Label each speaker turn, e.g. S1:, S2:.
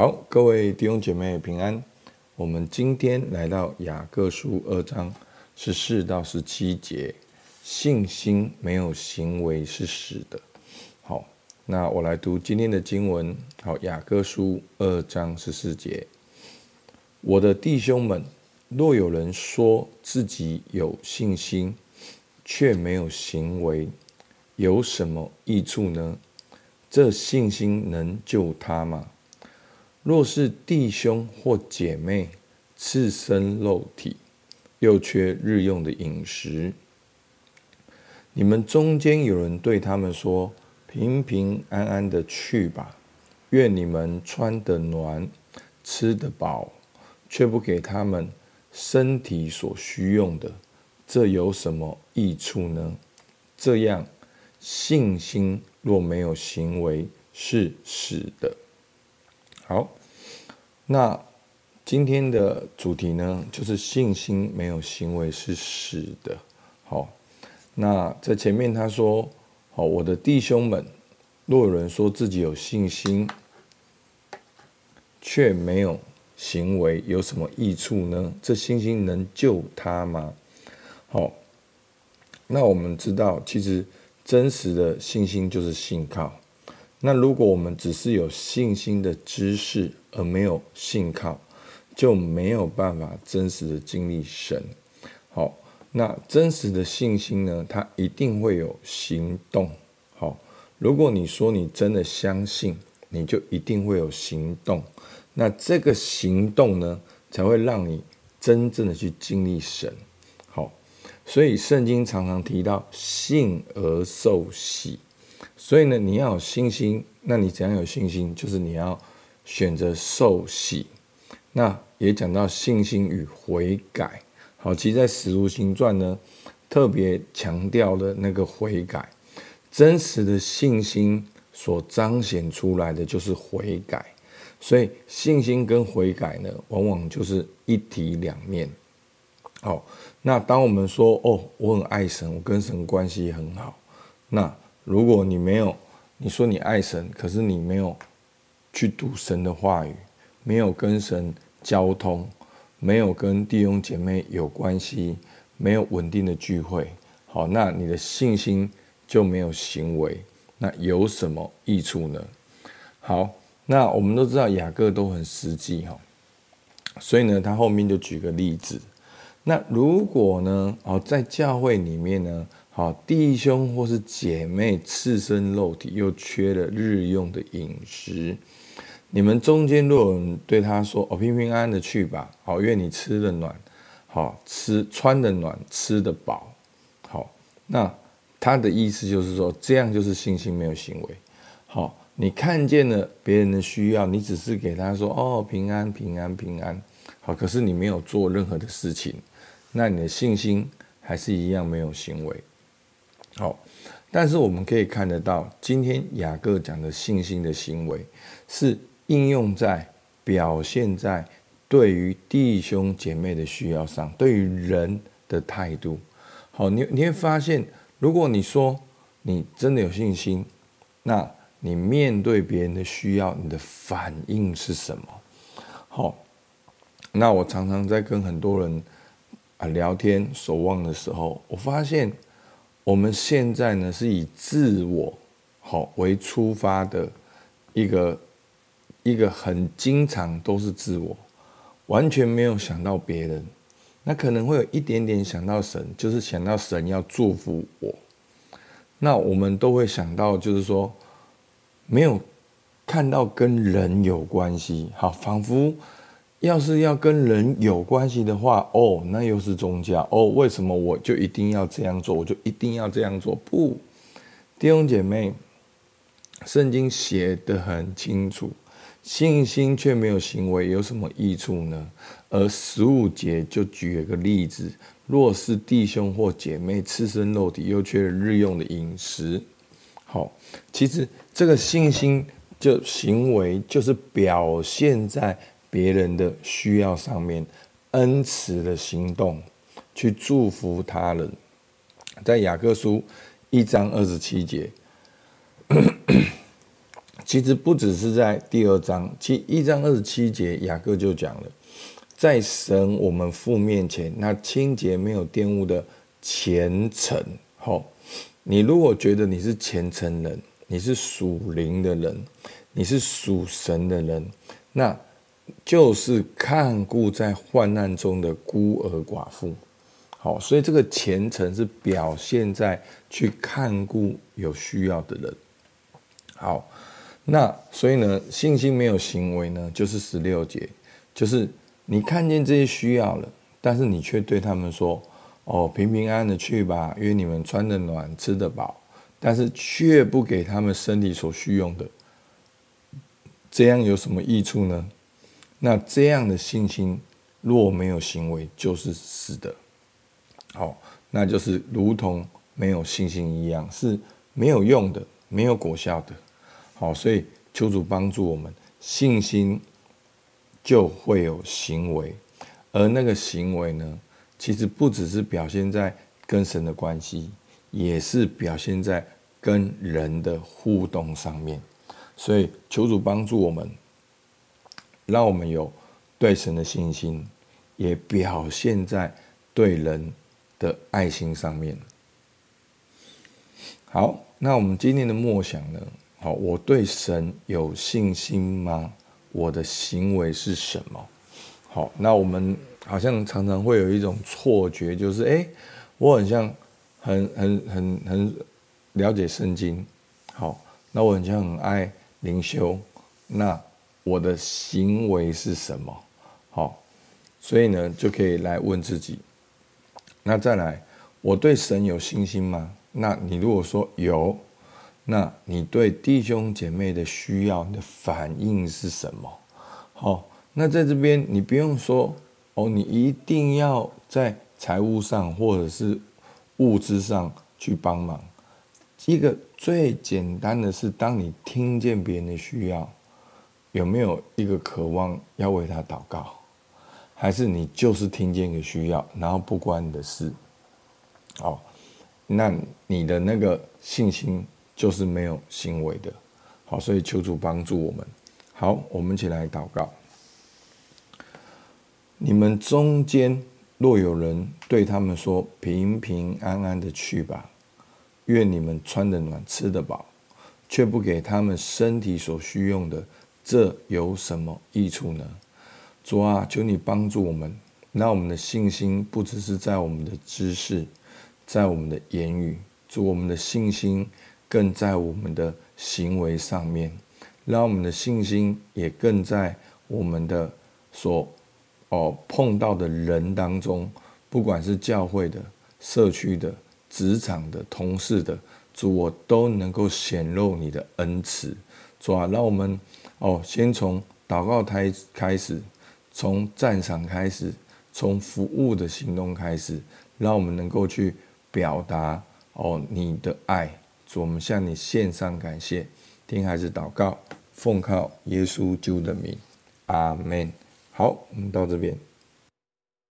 S1: 好，各位弟兄姐妹平安。我们今天来到雅各书二章十四到十七节，信心没有行为是死的。好，那我来读今天的经文。好，雅各书二章十四节，我的弟兄们，若有人说自己有信心，却没有行为，有什么益处呢？这信心能救他吗？若是弟兄或姐妹赤身肉体，又缺日用的饮食，你们中间有人对他们说：“平平安安的去吧，愿你们穿得暖，吃得饱，却不给他们身体所需用的，这有什么益处呢？”这样，信心若没有行为，是死的。好，那今天的主题呢，就是信心没有行为是死的。好，那在前面他说：“好，我的弟兄们，若有人说自己有信心，却没有行为，有什么益处呢？这信心能救他吗？”好，那我们知道，其实真实的信心就是信靠。那如果我们只是有信心的知识而没有信靠，就没有办法真实的经历神。好，那真实的信心呢？它一定会有行动。好，如果你说你真的相信，你就一定会有行动。那这个行动呢，才会让你真正的去经历神。好，所以圣经常常提到信而受喜。所以呢，你要有信心。那你怎样有信心？就是你要选择受洗。那也讲到信心与悔改。好，其实，在《使徒行传》呢，特别强调了那个悔改。真实的信心所彰显出来的就是悔改。所以，信心跟悔改呢，往往就是一体两面。好，那当我们说哦，我很爱神，我跟神关系很好，那。如果你没有，你说你爱神，可是你没有去读神的话语，没有跟神交通，没有跟弟兄姐妹有关系，没有稳定的聚会，好，那你的信心就没有行为，那有什么益处呢？好，那我们都知道雅各都很实际哈，所以呢，他后面就举个例子。那如果呢，哦，在教会里面呢？好，弟兄或是姐妹赤身肉体，又缺了日用的饮食。你们中间若有人对他说：“哦，平平安安的去吧。”好，愿你吃得暖，好吃穿得暖，吃得饱。好，那他的意思就是说，这样就是信心没有行为。好，你看见了别人的需要，你只是给他说：“哦，平安，平安，平安。”好，可是你没有做任何的事情，那你的信心还是一样没有行为。好，但是我们可以看得到，今天雅各讲的信心的行为，是应用在表现在对于弟兄姐妹的需要上，对于人的态度。好，你你会发现，如果你说你真的有信心，那你面对别人的需要，你的反应是什么？好，那我常常在跟很多人啊聊天守望的时候，我发现。我们现在呢，是以自我好为出发的一个一个很经常都是自我，完全没有想到别人。那可能会有一点点想到神，就是想到神要祝福我。那我们都会想到，就是说没有看到跟人有关系，好，仿佛。要是要跟人有关系的话，哦，那又是宗教哦。为什么我就一定要这样做？我就一定要这样做？不，弟兄姐妹，圣经写得很清楚，信心却没有行为，有什么益处呢？而十五节就举了个例子：若是弟兄或姐妹赤身肉体，又缺了日用的饮食，好，其实这个信心就行为就是表现在。别人的需要上面，恩慈的行动，去祝福他人。在雅各书一章二十七节，其实不只是在第二章，其一章二十七节，雅各就讲了，在神我们父面前，那清洁没有玷污的虔诚。好，你如果觉得你是虔诚人，你是属灵的人，你是属神的人，那就是看顾在患难中的孤儿寡妇。好，所以这个虔诚是表现在去看顾有需要的人。好，那所以呢，信心没有行为呢，就是十六节，就是你看见这些需要了，但是你却对他们说：“哦，平平安安的去吧，因为你们穿得暖，吃得饱。”但是却不给他们身体所需用的，这样有什么益处呢？那这样的信心若没有行为，就是死的。好，那就是如同没有信心一样，是没有用的，没有果效的。好，所以求主帮助我们，信心就会有行为，而那个行为呢，其实不只是表现在跟神的关系，也是表现在跟人的互动上面。所以求主帮助我们，让我们有对神的信心，也表现在对人的爱心上面。好，那我们今天的默想呢？好，我对神有信心吗？我的行为是什么？好，那我们好像常常会有一种错觉，就是哎，我很像很很很很了解圣经。好，那我很像很爱灵修。那我的行为是什么？好，所以呢，就可以来问自己。那再来，我对神有信心吗？那你如果说有，那你对弟兄姐妹的需要，你的反应是什么？好，那在这边你不用说哦，你一定要在财务上或者是物质上去帮忙。一个最简单的是，当你听见别人的需要，有没有一个渴望要为他祷告？还是你就是听见一个需要，然后不关你的事，哦，那你的那个信心就是没有行为的，好，所以求主帮助我们。好，我们一起来祷告。你们中间若有人对他们说：“平平安安的去吧，愿你们穿得暖，吃得饱，却不给他们身体所需用的，这有什么益处呢？”主啊，求你帮助我们，让我们的信心不只是在我们的知识，在我们的言语，主，我们的信心更在我们的行为上面，让我们的信心也更在我们的所哦碰到的人当中，不管是教会的、社区的、职场的、同事的，主，我都能够显露你的恩慈。主啊，让我们哦先从祷告台开始。从赞赏开始，从服务的行动开始，让我们能够去表达哦你的爱。我们向你献上感谢，听孩子祷告，奉靠耶稣基督的名，阿门。好，我们到这边。